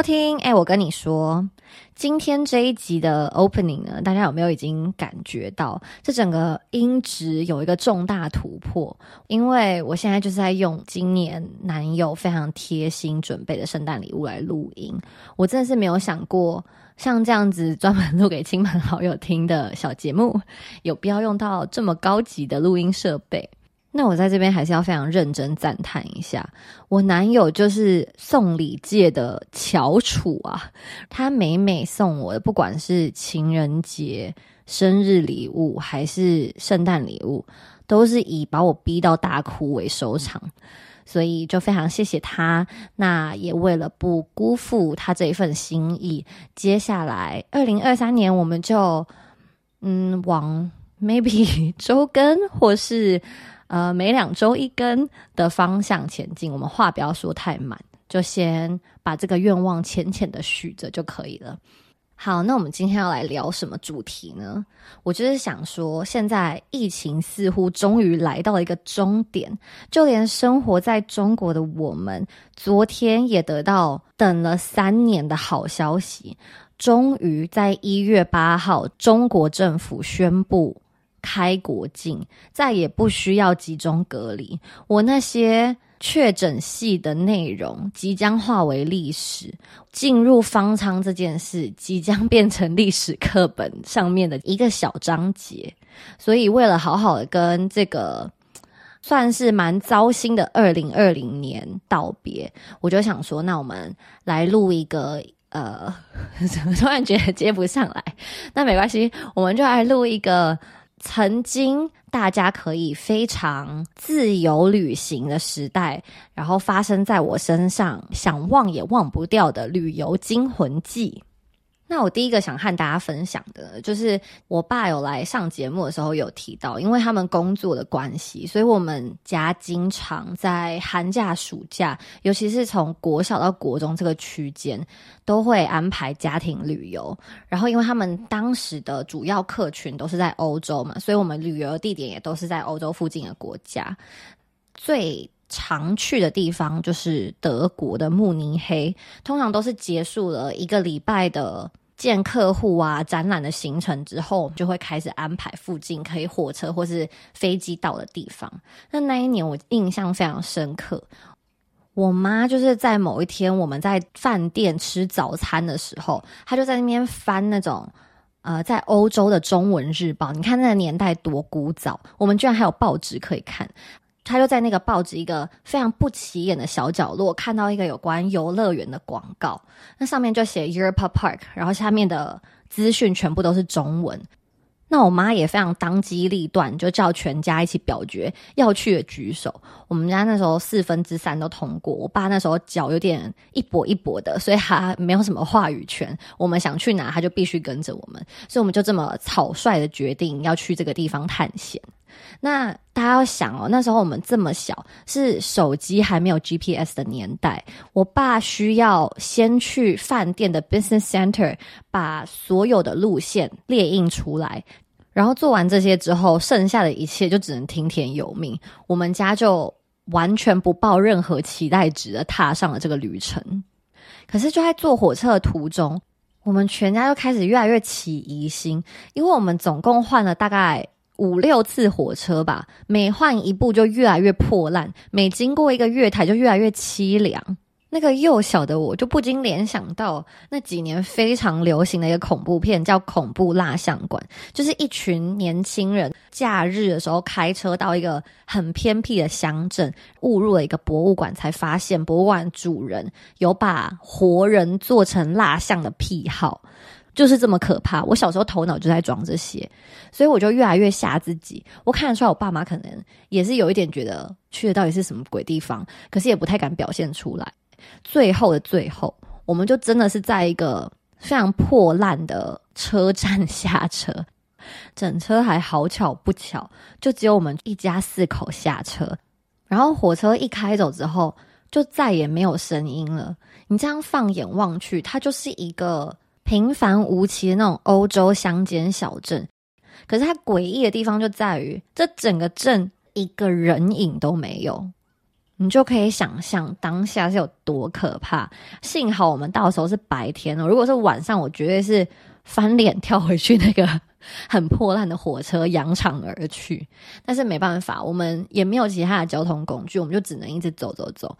收听。哎，我跟你说，今天这一集的 opening 呢，大家有没有已经感觉到这整个音质有一个重大突破？因为我现在就是在用今年男友非常贴心准备的圣诞礼物来录音。我真的是没有想过，像这样子专门录给亲朋好友听的小节目，有必要用到这么高级的录音设备。那我在这边还是要非常认真赞叹一下，我男友就是送礼界的翘楚啊！他每每送我的，不管是情人节、生日礼物还是圣诞礼物，都是以把我逼到大哭为收场，所以就非常谢谢他。那也为了不辜负他这一份心意，接下来二零二三年我们就嗯往 maybe 周更或是。呃，每两周一根的方向前进，我们话不要说太满，就先把这个愿望浅浅的许着就可以了。好，那我们今天要来聊什么主题呢？我就是想说，现在疫情似乎终于来到了一个终点，就连生活在中国的我们，昨天也得到等了三年的好消息，终于在一月八号，中国政府宣布。开国境，再也不需要集中隔离。我那些确诊系的内容即将化为历史，进入方舱这件事即将变成历史课本上面的一个小章节。所以，为了好好的跟这个算是蛮糟心的二零二零年道别，我就想说，那我们来录一个呃，突然觉得接不上来，那没关系，我们就来录一个。曾经大家可以非常自由旅行的时代，然后发生在我身上，想忘也忘不掉的旅游惊魂记。那我第一个想和大家分享的，就是我爸有来上节目的时候有提到，因为他们工作的关系，所以我们家经常在寒假、暑假，尤其是从国小到国中这个区间，都会安排家庭旅游。然后，因为他们当时的主要客群都是在欧洲嘛，所以我们旅游地点也都是在欧洲附近的国家。最常去的地方就是德国的慕尼黑，通常都是结束了一个礼拜的。见客户啊，展览的行程之后，就会开始安排附近可以火车或是飞机到的地方。那那一年我印象非常深刻，我妈就是在某一天我们在饭店吃早餐的时候，她就在那边翻那种呃在欧洲的中文日报。你看那个年代多古早，我们居然还有报纸可以看。他就在那个报纸一个非常不起眼的小角落，看到一个有关游乐园的广告，那上面就写 Europa Park，然后下面的资讯全部都是中文。那我妈也非常当机立断，就叫全家一起表决要去的举手。我们家那时候四分之三都通过，我爸那时候脚有点一跛一跛的，所以他没有什么话语权。我们想去哪，他就必须跟着我们，所以我们就这么草率的决定要去这个地方探险。那大家要想哦，那时候我们这么小，是手机还没有 GPS 的年代。我爸需要先去饭店的 business center 把所有的路线列印出来，然后做完这些之后，剩下的一切就只能听天由命。我们家就完全不抱任何期待值的踏上了这个旅程。可是就在坐火车的途中，我们全家就开始越来越起疑心，因为我们总共换了大概。五六次火车吧，每换一部就越来越破烂，每经过一个月台就越来越凄凉。那个幼小的我就不禁联想到那几年非常流行的一个恐怖片，叫《恐怖蜡像馆》，就是一群年轻人假日的时候开车到一个很偏僻的乡镇，误入了一个博物馆，才发现博物馆主人有把活人做成蜡像的癖好。就是这么可怕。我小时候头脑就在装这些，所以我就越来越吓自己。我看得出来，我爸妈可能也是有一点觉得去的到底是什么鬼地方，可是也不太敢表现出来。最后的最后，我们就真的是在一个非常破烂的车站下车，整车还好巧不巧，就只有我们一家四口下车。然后火车一开走之后，就再也没有声音了。你这样放眼望去，它就是一个。平凡无奇的那种欧洲乡间小镇，可是它诡异的地方就在于，这整个镇一个人影都没有。你就可以想象当下是有多可怕。幸好我们到时候是白天哦，如果是晚上，我绝对是翻脸跳回去那个很破烂的火车，扬长而去。但是没办法，我们也没有其他的交通工具，我们就只能一直走走走。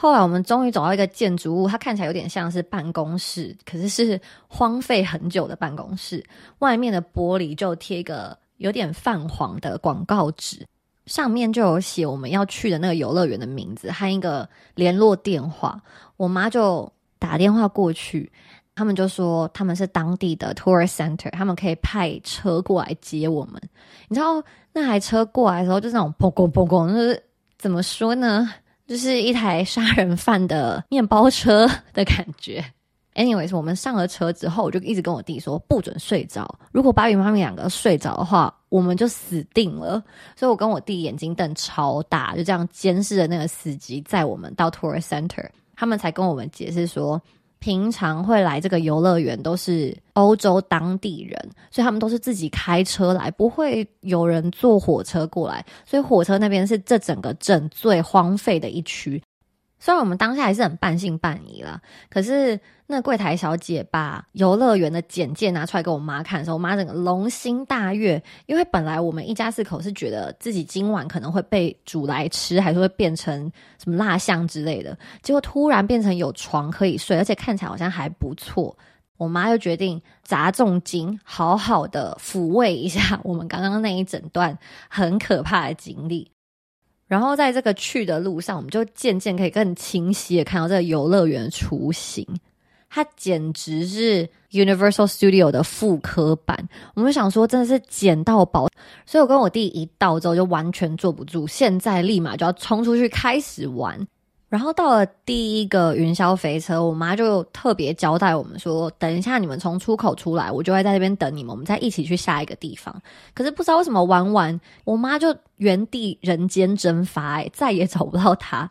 后来我们终于走到一个建筑物，它看起来有点像是办公室，可是是荒废很久的办公室。外面的玻璃就贴一个有点泛黄的广告纸。上面就有写我们要去的那个游乐园的名字和一个联络电话，我妈就打电话过去，他们就说他们是当地的 tourist center，他们可以派车过来接我们。你知道那台车过来的时候，就是那种砰砰砰砰，就是怎么说呢？就是一台杀人犯的面包车的感觉。Anyways，我们上了车之后，我就一直跟我弟说不准睡着。如果芭比妈咪两个睡着的话，我们就死定了。所以我跟我弟眼睛瞪超大，就这样监视着那个司机载我们到 tour center。他们才跟我们解释说，平常会来这个游乐园都是欧洲当地人，所以他们都是自己开车来，不会有人坐火车过来。所以火车那边是这整个镇最荒废的一区。虽然我们当下还是很半信半疑啦，可是那柜台小姐把游乐园的简介拿出来给我妈看的时候，我妈整个龙心大悦，因为本来我们一家四口是觉得自己今晚可能会被煮来吃，还是会变成什么蜡像之类的，结果突然变成有床可以睡，而且看起来好像还不错，我妈就决定砸重金，好好的抚慰一下我们刚刚那一整段很可怕的经历。然后在这个去的路上，我们就渐渐可以更清晰的看到这个游乐园的雏形，它简直是 Universal Studio 的复刻版。我们想说，真的是捡到宝，所以我跟我弟一到之后就完全坐不住，现在立马就要冲出去开始玩。然后到了第一个云霄飞车，我妈就特别交代我们说：“等一下你们从出口出来，我就会在这边等你们，我们再一起去下一个地方。”可是不知道为什么玩完，我妈就原地人间蒸发，哎，再也找不到她。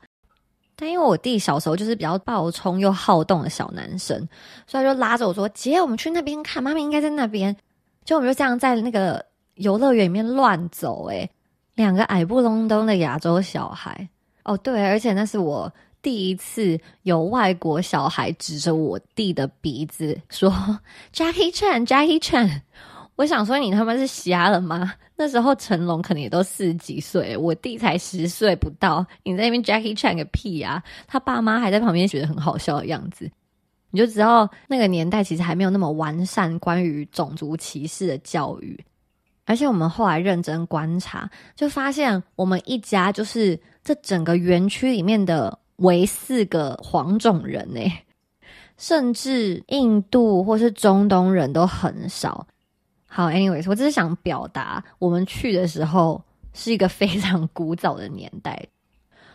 但因为我弟小时候就是比较暴冲又好动的小男生，所以就拉着我说：“姐，我们去那边看，妈咪应该在那边。”就我们就这样在那个游乐园里面乱走，哎，两个矮不隆咚的亚洲小孩。哦，对，而且那是我第一次有外国小孩指着我弟的鼻子说 “Jackie Chan”，Jackie Chan。我想说，你他妈是瞎了吗？那时候成龙可能也都四十几岁，我弟才十岁不到，你在那边 Jackie Chan 个屁啊！他爸妈还在旁边觉得很好笑的样子，你就知道那个年代其实还没有那么完善关于种族歧视的教育。而且我们后来认真观察，就发现我们一家就是这整个园区里面的唯四个黄种人呢，甚至印度或是中东人都很少。好，anyways，我只是想表达，我们去的时候是一个非常古早的年代。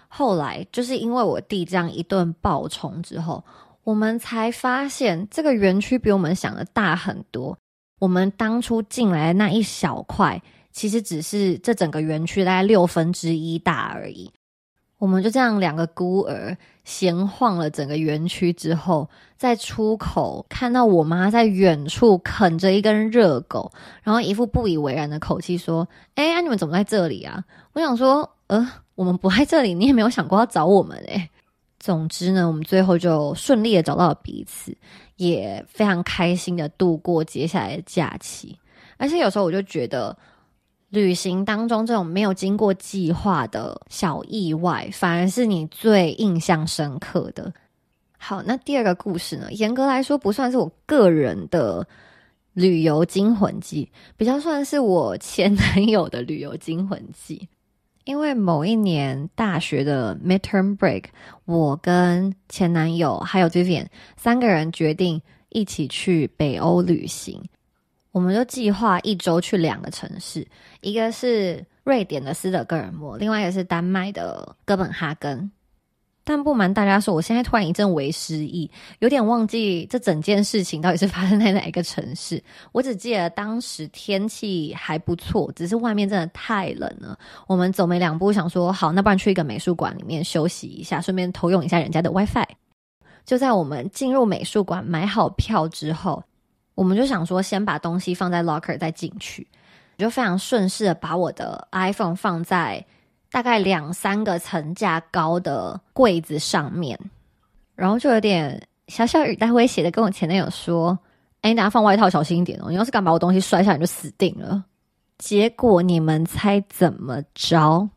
后来就是因为我弟这样一顿爆冲之后，我们才发现这个园区比我们想的大很多。我们当初进来的那一小块，其实只是这整个园区大概六分之一大而已。我们就这样两个孤儿闲晃了整个园区之后，在出口看到我妈在远处啃着一根热狗，然后一副不以为然的口气说：“哎，你们怎么在这里啊？”我想说：“呃，我们不在这里，你也没有想过要找我们哎。”总之呢，我们最后就顺利的找到了彼此，也非常开心的度过接下来的假期。而且有时候我就觉得，旅行当中这种没有经过计划的小意外，反而是你最印象深刻的。好，那第二个故事呢，严格来说不算是我个人的旅游惊魂记，比较算是我前男友的旅游惊魂记。因为某一年大学的 midterm break，我跟前男友还有 Vivian 三个人决定一起去北欧旅行。我们就计划一周去两个城市，一个是瑞典的斯德哥尔摩，另外一个是丹麦的哥本哈根。但不瞒大家说，我现在突然一阵为失忆，有点忘记这整件事情到底是发生在哪一个城市。我只记得当时天气还不错，只是外面真的太冷了。我们走没两步，想说好，那不然去一个美术馆里面休息一下，顺便偷用一下人家的 WiFi。就在我们进入美术馆买好票之后，我们就想说先把东西放在 locker 再进去，就非常顺势的把我的 iPhone 放在。大概两三个层架高的柜子上面，然后就有点小小语带威胁的跟我前男友说：“哎，你等下放外套小心一点哦，你要是敢把我东西摔下来，你就死定了。”结果你们猜怎么着？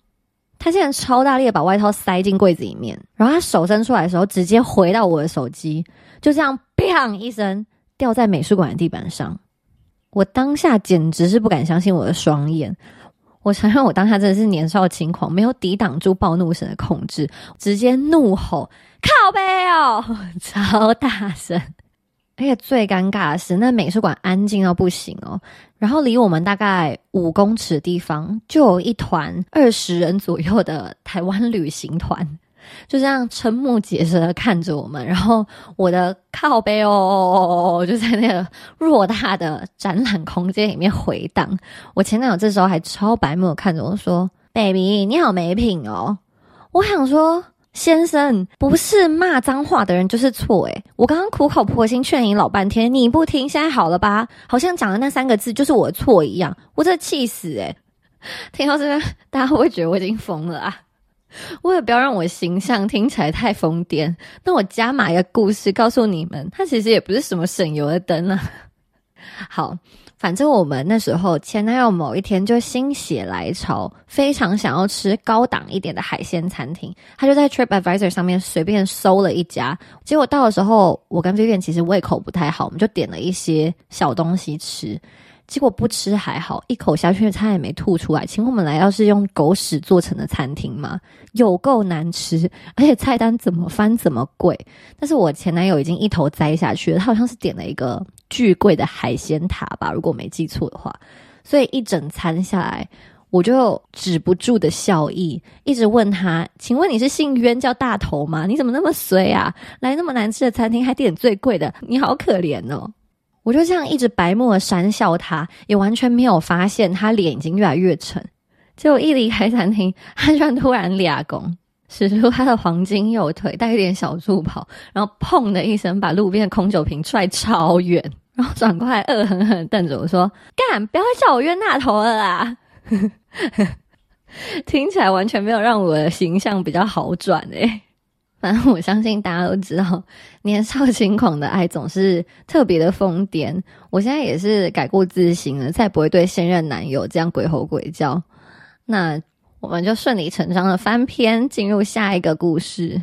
他竟然超大力的把外套塞进柜子里面，然后他手伸出来的时候，直接回到我的手机，就这样“砰”一声掉在美术馆的地板上。我当下简直是不敢相信我的双眼。我承认，我当下真的是年少轻狂，没有抵挡住暴怒神的控制，直接怒吼：“靠背哦！” 超大声。而且最尴尬的是，那美术馆安静到不行哦。然后离我们大概五公尺的地方，就有一团二十人左右的台湾旅行团，就这样瞠目结舌的看着我们。然后我的靠背哦，就在那个偌大的展览空间里面回荡。我前男友这时候还超白目看着我说：“baby，你好没品哦。”我想说。先生，不是骂脏话的人就是错诶，我刚刚苦口婆心劝你老半天，你不听，现在好了吧？好像讲的那三个字就是我的错一样，我这气死诶。听到这边，大家会不会觉得我已经疯了啊？我也不要让我形象听起来太疯癫，那我加码一个故事告诉你们，它其实也不是什么省油的灯啊。好。反正我们那时候前男友某一天就心血来潮，非常想要吃高档一点的海鲜餐厅，他就在 Trip Advisor 上面随便搜了一家。结果到的时候，我跟 Vivian 其实胃口不太好，我们就点了一些小东西吃。结果不吃还好，一口下去他也没吐出来。请问我们来，要是用狗屎做成的餐厅吗？有够难吃，而且菜单怎么翻怎么贵。但是我前男友已经一头栽下去了，他好像是点了一个巨贵的海鲜塔吧，如果没记错的话。所以一整餐下来，我就止不住的笑意，一直问他：“请问你是姓冤叫大头吗？你怎么那么衰啊？来那么难吃的餐厅还点最贵的，你好可怜哦。”我就这样一直白目的讪笑他，也完全没有发现他脸已经越来越沉。结果一离开餐厅，他居然突然俩拱，使出他的黄金右腿，带一点小助跑，然后砰的一声把路边的空酒瓶踹超远，然后转过来恶狠狠瞪着我说：“干，不要再叫我冤大头了啦！” 听起来完全没有让我的形象比较好转诶。反正我相信大家都知道，年少轻狂的爱总是特别的疯癫。我现在也是改过自新了，再不会对现任男友这样鬼吼鬼叫。那我们就顺理成章的翻篇，进入下一个故事。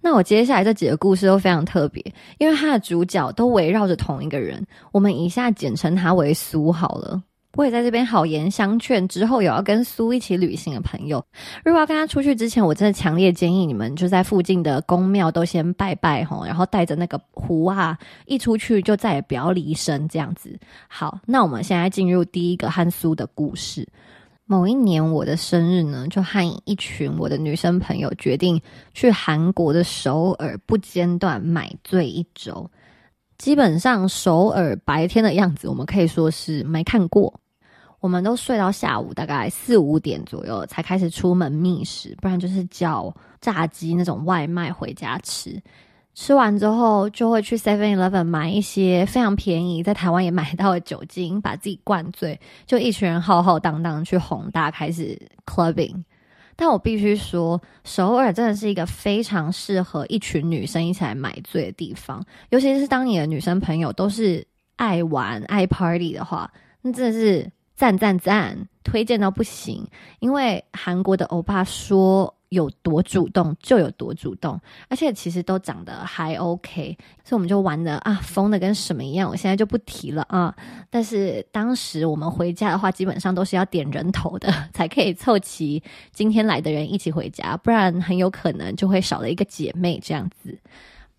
那我接下来这几个故事都非常特别，因为它的主角都围绕着同一个人。我们以下简称他为苏好了。我也在这边好言相劝，之后有要跟苏一起旅行的朋友，如果要跟他出去之前，我真的强烈建议你们就在附近的宫庙都先拜拜吼，然后带着那个壶啊，一出去就再也不要离身这样子。好，那我们现在进入第一个和苏的故事。某一年我的生日呢，就和一群我的女生朋友决定去韩国的首尔不间断买醉一周。基本上首尔白天的样子，我们可以说是没看过。我们都睡到下午大概四五点左右才开始出门觅食，不然就是叫炸鸡那种外卖回家吃。吃完之后就会去 Seven Eleven 买一些非常便宜，在台湾也买到的酒精，把自己灌醉，就一群人浩浩荡荡去宏大开始 clubbing。但我必须说，首尔真的是一个非常适合一群女生一起来买醉的地方，尤其是当你的女生朋友都是爱玩爱 party 的话，那真的是赞赞赞，推荐到不行。因为韩国的欧巴说。有多主动就有多主动，而且其实都长得还 OK，所以我们就玩的啊疯的跟什么一样。我现在就不提了啊。但是当时我们回家的话，基本上都是要点人头的，才可以凑齐今天来的人一起回家，不然很有可能就会少了一个姐妹这样子。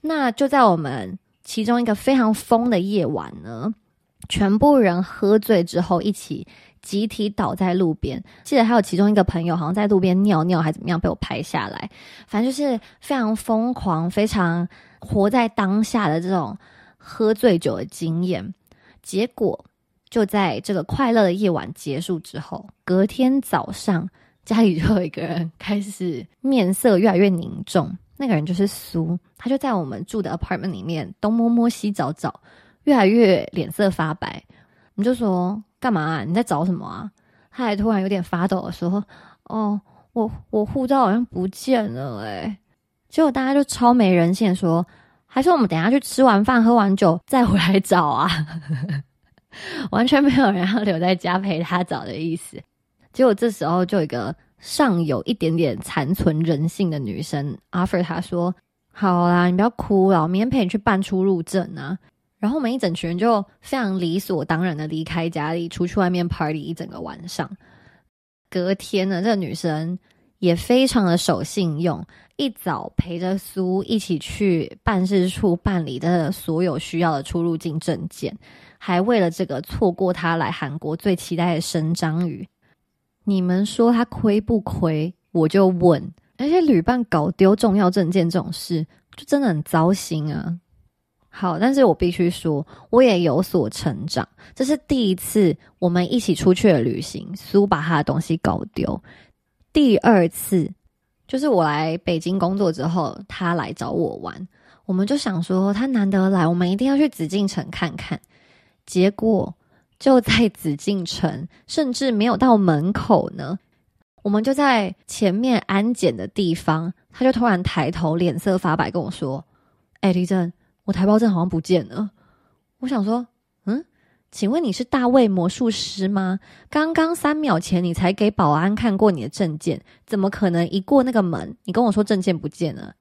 那就在我们其中一个非常疯的夜晚呢，全部人喝醉之后一起。集体倒在路边，记得还有其中一个朋友好像在路边尿尿，还怎么样被我拍下来。反正就是非常疯狂、非常活在当下的这种喝醉酒的经验。结果就在这个快乐的夜晚结束之后，隔天早上家里就有一个人开始面色越来越凝重。那个人就是苏，他就在我们住的 apartment 里面东摸摸西找找，越来越脸色发白。我就说。干嘛？你在找什么啊？他还突然有点发抖的说：“哦，我我护照好像不见了哎。”结果大家就超没人性，说：“还是我们等下去吃完饭、喝完酒再回来找啊！” 完全没有人要留在家陪他找的意思。结果这时候就有一个尚有一点点残存人性的女生 offer 他说：“好啦，你不要哭了，我明天陪你去办出入证啊。”然后我们一整群人就非常理所当然的离开家里，出去外面 party 一整个晚上。隔天呢，这个女生也非常的守信用，一早陪着苏一起去办事处办理的所有需要的出入境证件，还为了这个错过她来韩国最期待的生章鱼。你们说他亏不亏？我就问。而且旅伴搞丢重要证件这种事，就真的很糟心啊。好，但是我必须说，我也有所成长。这是第一次我们一起出去的旅行，苏把他的东西搞丢。第二次就是我来北京工作之后，他来找我玩，我们就想说他难得来，我们一定要去紫禁城看看。结果就在紫禁城，甚至没有到门口呢，我们就在前面安检的地方，他就突然抬头，脸色发白，跟我说：“哎，李正。”我台胞证好像不见了，我想说，嗯，请问你是大卫魔术师吗？刚刚三秒前你才给保安看过你的证件，怎么可能一过那个门，你跟我说证件不见了？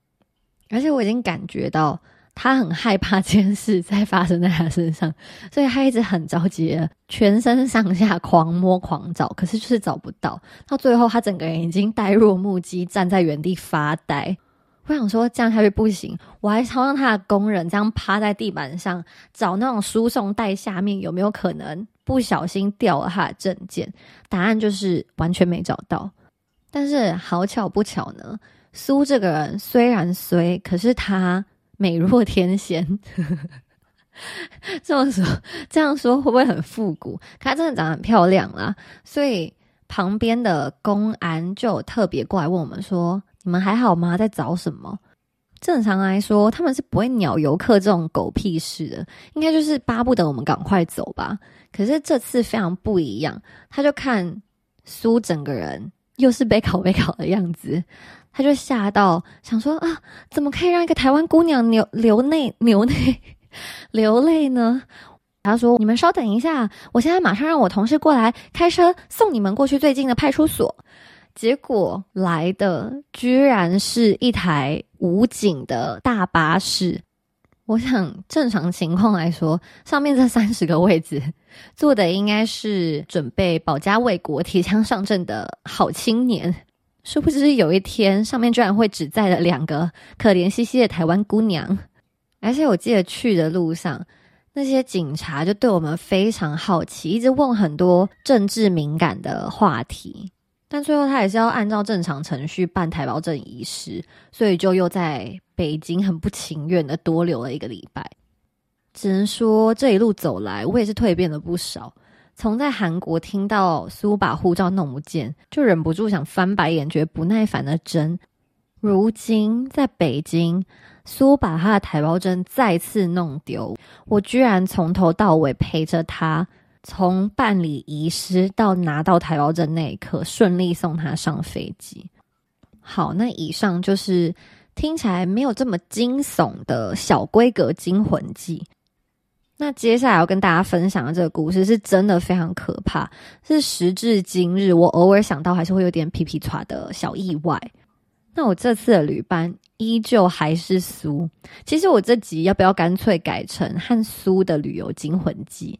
而且我已经感觉到他很害怕这件事在发生在他身上，所以他一直很着急，全身上下狂摸狂找，可是就是找不到。到最后，他整个人已经呆若木鸡，站在原地发呆。我想说这样下去不行，我还超让他的工人这样趴在地板上找那种输送带下面有没有可能不小心掉了他的证件？答案就是完全没找到。但是好巧不巧呢，苏这个人虽然衰，可是他美若天仙。这么说这样说会不会很复古？她真的长得很漂亮啦，所以旁边的公安就特别过来问我们说。你们还好吗？在找什么？正常来说，他们是不会鸟游客这种狗屁事的，应该就是巴不得我们赶快走吧。可是这次非常不一样，他就看苏整个人又是被考被考的样子，他就吓到，想说啊，怎么可以让一个台湾姑娘流流泪、流泪、流泪呢？他说：“你们稍等一下，我现在马上让我同事过来开车送你们过去最近的派出所。”结果来的居然是一台武警的大巴士。我想正常情况来说，上面这三十个位置 坐的应该是准备保家卫国、提枪上阵的好青年。殊不知有一天，上面居然会只载了两个可怜兮兮的台湾姑娘。而且我记得去的路上，那些警察就对我们非常好奇，一直问很多政治敏感的话题。但最后他也是要按照正常程序办台胞证仪式，所以就又在北京很不情愿的多留了一个礼拜。只能说这一路走来，我也是蜕变了不少。从在韩国听到苏把护照弄不见，就忍不住想翻白眼，觉得不耐烦的真。如今在北京，苏把他的台胞证再次弄丢，我居然从头到尾陪着他。从办理遗失到拿到台胞证那一刻，顺利送他上飞机。好，那以上就是听起来没有这么惊悚的小规格惊魂记。那接下来要跟大家分享的这个故事，是真的非常可怕，是时至今日我偶尔想到还是会有点皮皮抓的小意外。那我这次的旅伴依旧还是苏。其实我这集要不要干脆改成和苏的旅游惊魂记？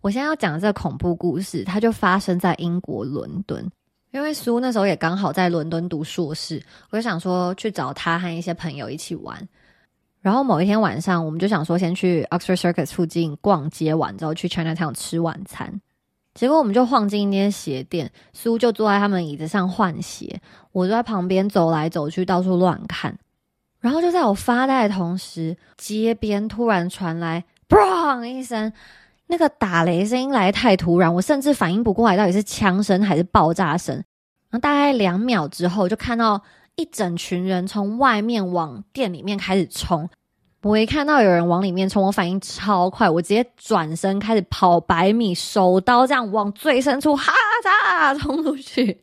我现在要讲的这个恐怖故事，它就发生在英国伦敦。因为苏那时候也刚好在伦敦读硕士，我就想说去找他和一些朋友一起玩。然后某一天晚上，我们就想说先去 Oxford Circus 附近逛街完之后去 Chinatown 吃晚餐。结果我们就晃进一间鞋店，苏就坐在他们椅子上换鞋，我就在旁边走来走去，到处乱看。然后就在我发呆的同时，街边突然传来“砰”一声。那个打雷声音来太突然，我甚至反应不过来到底是枪声还是爆炸声。然后大概两秒之后，就看到一整群人从外面往店里面开始冲。我一看到有人往里面冲，我反应超快，我直接转身开始跑百米，手刀这样往最深处哈嚓冲出去。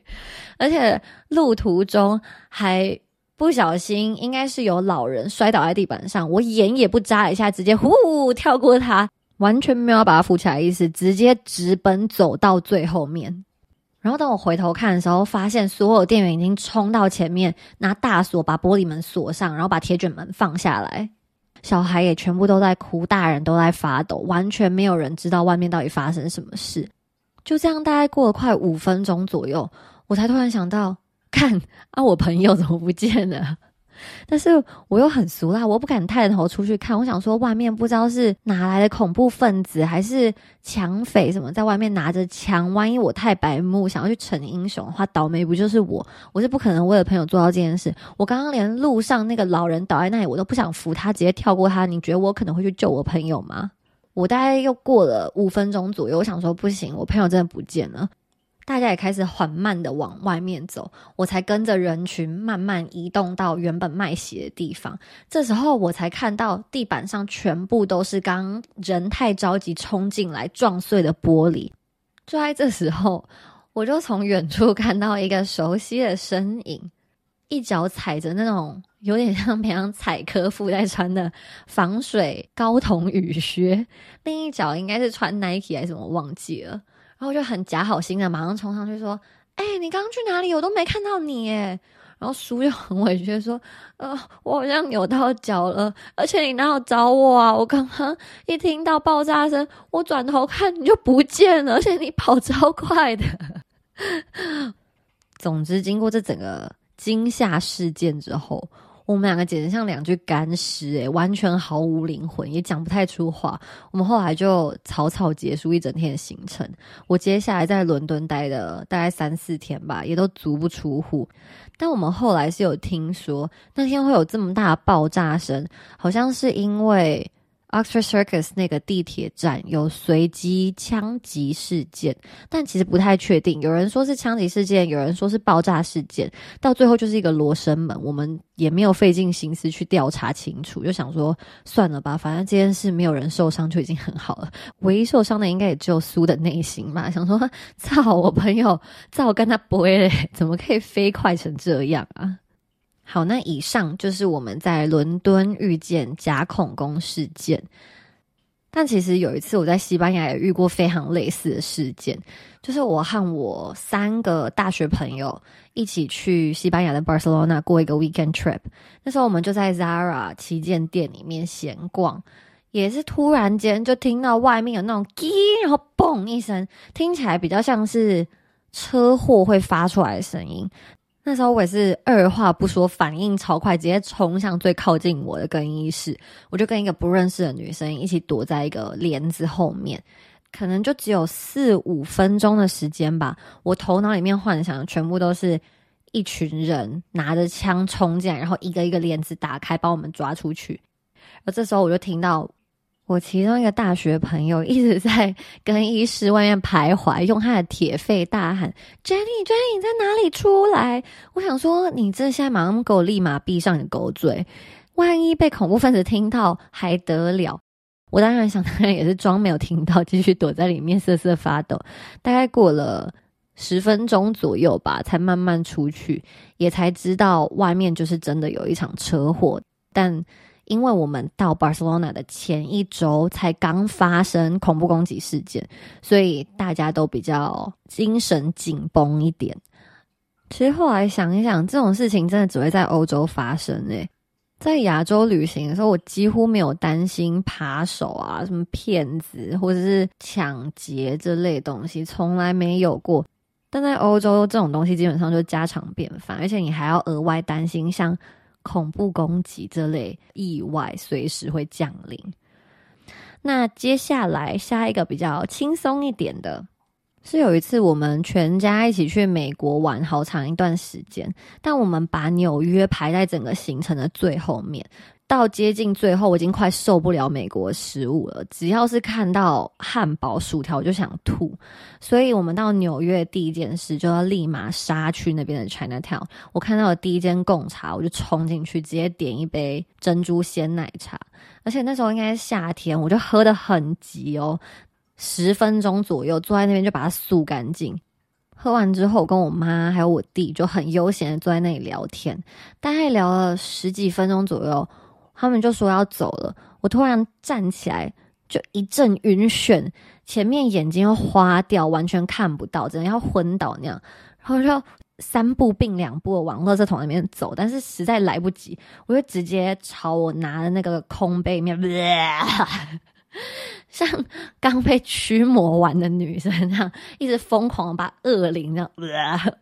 而且路途中还不小心，应该是有老人摔倒在地板上，我眼也不眨一下，直接呼跳过他，完全没有把他扶起来意思，直接直奔走到最后面。然后等我回头看的时候，发现所有店员已经冲到前面，拿大锁把玻璃门锁上，然后把铁卷门放下来。小孩也全部都在哭，大人都在发抖，完全没有人知道外面到底发生什么事。就这样，大概过了快五分钟左右，我才突然想到，看啊，我朋友怎么不见了？但是我又很俗辣，我不敢探头出去看。我想说，外面不知道是哪来的恐怖分子，还是抢匪什么，在外面拿着枪。万一我太白目，想要去逞英雄的话，倒霉不就是我？我是不可能为了朋友做到这件事。我刚刚连路上那个老人倒在那里，我都不想扶他，直接跳过他。你觉得我可能会去救我朋友吗？我大概又过了五分钟左右，我想说不行，我朋友真的不见了。大家也开始缓慢的往外面走，我才跟着人群慢慢移动到原本卖鞋的地方。这时候我才看到地板上全部都是刚人太着急冲进来撞碎的玻璃。就在这时候，我就从远处看到一个熟悉的身影，一脚踩着那种有点像平常踩科夫在穿的防水高筒雨靴，另一脚应该是穿 Nike 还是什么忘记了。然后就很假好心的，马上冲上去说：“哎，你刚刚去哪里？我都没看到你耶。”然后叔就很委屈的说：“呃，我好像扭到脚了，而且你哪有找我啊？我刚刚一听到爆炸声，我转头看你就不见了，而且你跑超快的。总之，经过这整个惊吓事件之后。”我们两个简直像两具干尸，诶，完全毫无灵魂，也讲不太出话。我们后来就草草结束一整天的行程。我接下来在伦敦待的大概三四天吧，也都足不出户。但我们后来是有听说，那天会有这么大爆炸声，好像是因为。Oxford Circus 那个地铁站有随机枪击事件，但其实不太确定。有人说是枪击事件，有人说是爆炸事件，到最后就是一个罗生门。我们也没有费尽心思去调查清楚，就想说算了吧，反正这件事没有人受伤就已经很好了。唯一受伤的应该也只有苏的内心吧。想说操，我朋友在我跟他不会，怎么可以飞快成这样啊？好，那以上就是我们在伦敦遇见假恐攻事件。但其实有一次我在西班牙也遇过非常类似的事件，就是我和我三个大学朋友一起去西班牙的 Barcelona 过一个 weekend trip。那时候我们就在 Zara 旗舰店里面闲逛，也是突然间就听到外面有那种“叽”，然后“嘣”一声，听起来比较像是车祸会发出来的声音。那时候我也是二话不说，反应超快，直接冲向最靠近我的更衣室。我就跟一个不认识的女生一起躲在一个帘子后面，可能就只有四五分钟的时间吧。我头脑里面幻想的全部都是一群人拿着枪冲进来，然后一个一个帘子打开，把我们抓出去。而这时候我就听到。我其中一个大学朋友一直在更衣室外面徘徊，用他的铁肺大喊：“Jenny，Jenny，你在哪里出来？”我想说，你这现在马上给我立马闭上你的狗嘴，万一被恐怖分子听到还得了？我当然想，当然也是装没有听到，继续躲在里面瑟瑟发抖。大概过了十分钟左右吧，才慢慢出去，也才知道外面就是真的有一场车祸，但。因为我们到 Barcelona 的前一周才刚发生恐怖攻击事件，所以大家都比较精神紧绷一点。其实后来想一想，这种事情真的只会在欧洲发生诶。在亚洲旅行的时候，我几乎没有担心扒手啊、什么骗子或者是抢劫这类东西，从来没有过。但在欧洲，这种东西基本上就家常便饭，而且你还要额外担心像。恐怖攻击这类意外随时会降临。那接下来下一个比较轻松一点的，是有一次我们全家一起去美国玩好长一段时间，但我们把纽约排在整个行程的最后面。到接近最后，我已经快受不了美国食物了。只要是看到汉堡、薯条，我就想吐。所以，我们到纽约第一件事就要立马杀去那边的 China Town。我看到了第一间贡茶，我就冲进去，直接点一杯珍珠鲜奶茶。而且那时候应该是夏天，我就喝的很急哦，十分钟左右坐在那边就把它漱干净。喝完之后，跟我妈还有我弟就很悠闲的坐在那里聊天，大概聊了十几分钟左右，他们就说要走了。我突然站起来，就一阵晕眩，前面眼睛又花掉，完全看不到，真的要昏倒那样。然后就三步并两步往垃圾桶那边走，但是实在来不及，我就直接朝我拿的那个空杯面，像刚被驱魔完的女生那样，一直疯狂把恶灵这样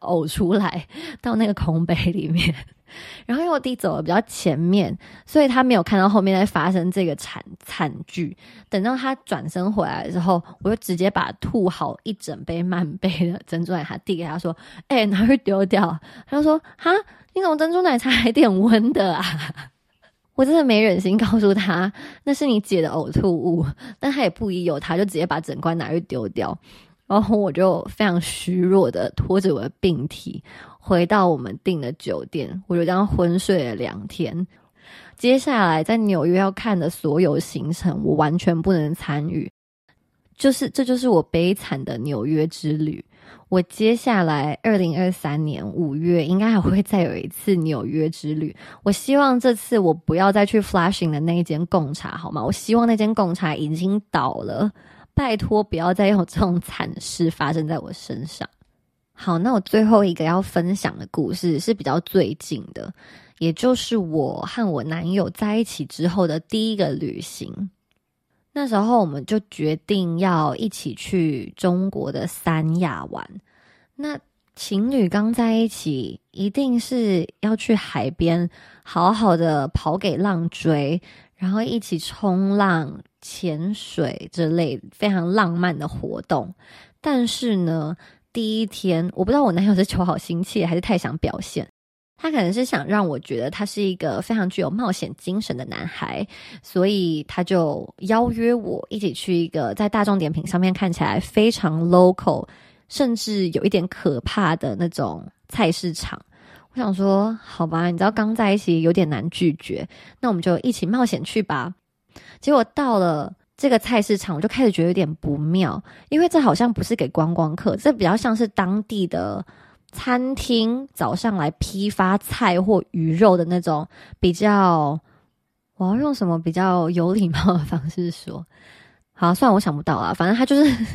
呕出来到那个空杯里面。然后因为我弟走的比较前面，所以他没有看到后面在发生这个惨惨剧。等到他转身回来之后，我就直接把吐好一整杯满杯的珍珠奶茶递给他说：“哎，拿去丢掉。”他就说：“哈，你怎么珍珠奶茶还点温的啊？” 我真的没忍心告诉他那是你姐的呕吐物，但他也不疑有他，就直接把整罐拿去丢掉。然后我就非常虚弱的拖着我的病体。回到我们订的酒店，我就这样昏睡了两天。接下来在纽约要看的所有行程，我完全不能参与。就是这就是我悲惨的纽约之旅。我接下来二零二三年五月应该还会再有一次纽约之旅。我希望这次我不要再去 Flashing 的那一间贡茶，好吗？我希望那间贡茶已经倒了，拜托不要再有这种惨事发生在我身上。好，那我最后一个要分享的故事是比较最近的，也就是我和我男友在一起之后的第一个旅行。那时候我们就决定要一起去中国的三亚玩。那情侣刚在一起，一定是要去海边好好的跑给浪追，然后一起冲浪、潜水之类非常浪漫的活动。但是呢？第一天，我不知道我男友是求好心切还是太想表现，他可能是想让我觉得他是一个非常具有冒险精神的男孩，所以他就邀约我一起去一个在大众点评上面看起来非常 local，甚至有一点可怕的那种菜市场。我想说，好吧，你知道刚在一起有点难拒绝，那我们就一起冒险去吧。结果到了。这个菜市场我就开始觉得有点不妙，因为这好像不是给观光客，这比较像是当地的餐厅早上来批发菜或鱼肉的那种比较。我要用什么比较有礼貌的方式说？好，算了，我想不到啊。反正他就是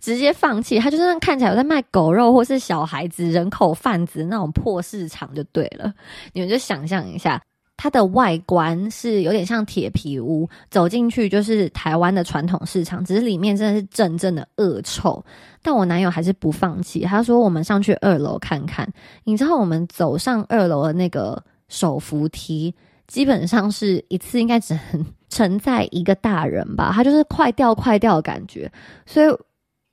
直接放弃，他就是看起来有在卖狗肉或是小孩子人口贩子那种破市场就对了。你们就想象一下。它的外观是有点像铁皮屋，走进去就是台湾的传统市场，只是里面真的是阵阵的恶臭。但我男友还是不放弃，他说：“我们上去二楼看看。”你知道，我们走上二楼的那个手扶梯，基本上是一次应该只能 承载一个大人吧，它就是快掉快掉的感觉，所以。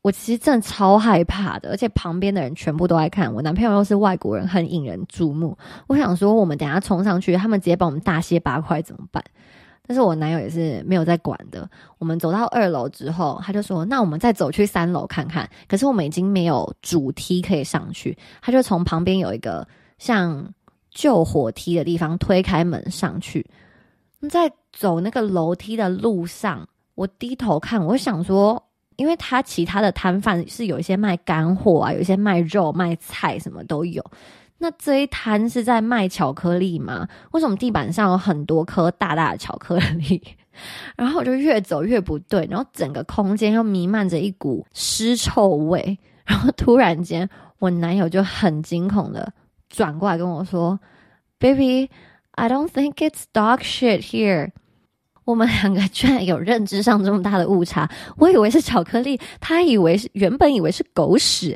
我其实真的超害怕的，而且旁边的人全部都在看。我男朋友又是外国人，很引人注目。我想说，我们等下冲上去，他们直接把我们大卸八块怎么办？但是我男友也是没有在管的。我们走到二楼之后，他就说：“那我们再走去三楼看看。”可是我们已经没有主梯可以上去，他就从旁边有一个像救火梯的地方推开门上去。在走那个楼梯的路上，我低头看，我想说。因为他其他的摊贩是有一些卖干货啊，有一些卖肉、卖菜，什么都有。那这一摊是在卖巧克力吗？为什么地板上有很多颗大大的巧克力？然后我就越走越不对，然后整个空间又弥漫着一股尸臭味。然后突然间，我男友就很惊恐的转过来跟我说：“Baby, I don't think it's dog shit here。”我们两个居然有认知上这么大的误差，我以为是巧克力，他以为是原本以为是狗屎，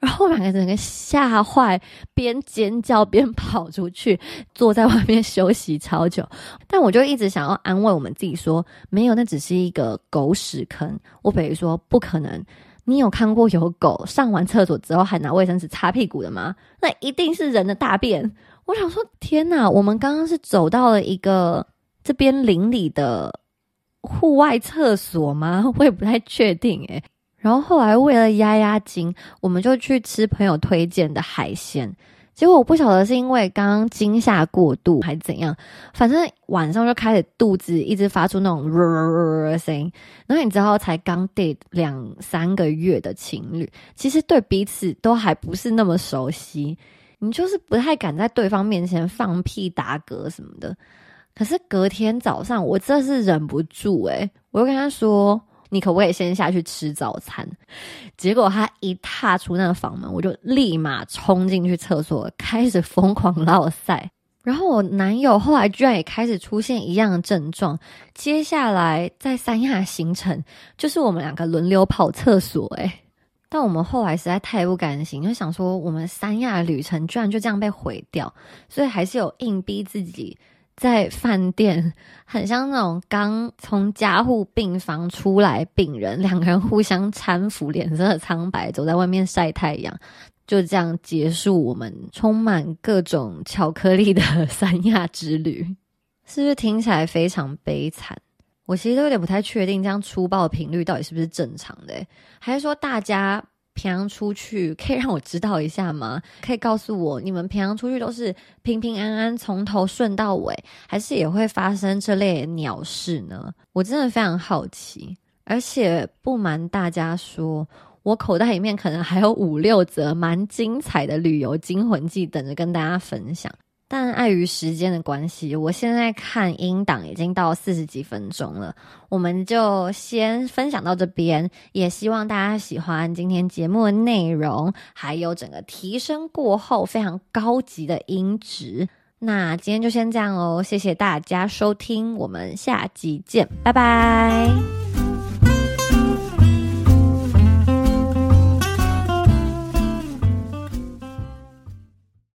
然后两个整个吓坏，边尖叫边跑出去，坐在外面休息超久。但我就一直想要安慰我们自己说，没有，那只是一个狗屎坑。我比如说，不可能，你有看过有狗上完厕所之后还拿卫生纸擦屁股的吗？那一定是人的大便。我想说，天哪，我们刚刚是走到了一个。这边邻里的户外厕所吗？我也不太确定诶。然后后来为了压压惊，我们就去吃朋友推荐的海鲜。结果我不晓得是因为刚刚惊吓过度还是怎样，反正晚上就开始肚子一直发出那种声音。然后你知道，才刚 date 两三个月的情侣，其实对彼此都还不是那么熟悉，你就是不太敢在对方面前放屁打嗝什么的。可是隔天早上，我真是忍不住诶，我就跟他说。你可不可以先下去吃早餐？结果他一踏出那个房门，我就立马冲进去厕所，开始疯狂绕塞。然后我男友后来居然也开始出现一样的症状。接下来在三亚行程，就是我们两个轮流跑厕所。诶但我们后来实在太不甘心，就想说我们三亚旅程居然就这样被毁掉，所以还是有硬逼自己。在饭店，很像那种刚从加护病房出来病人，两个人互相搀扶，脸色苍白，走在外面晒太阳，就这样结束我们充满各种巧克力的三亚之旅，是不是听起来非常悲惨？我其实都有点不太确定，这样粗暴的频率到底是不是正常的，还是说大家？平常出去可以让我知道一下吗？可以告诉我，你们平常出去都是平平安安从头顺到尾，还是也会发生这类鸟事呢？我真的非常好奇，而且不瞒大家说，我口袋里面可能还有五六则蛮精彩的旅游惊魂记等着跟大家分享。但碍于时间的关系，我现在看音档已经到四十几分钟了，我们就先分享到这边。也希望大家喜欢今天节目的内容，还有整个提升过后非常高级的音质。那今天就先这样哦，谢谢大家收听，我们下集见，拜拜。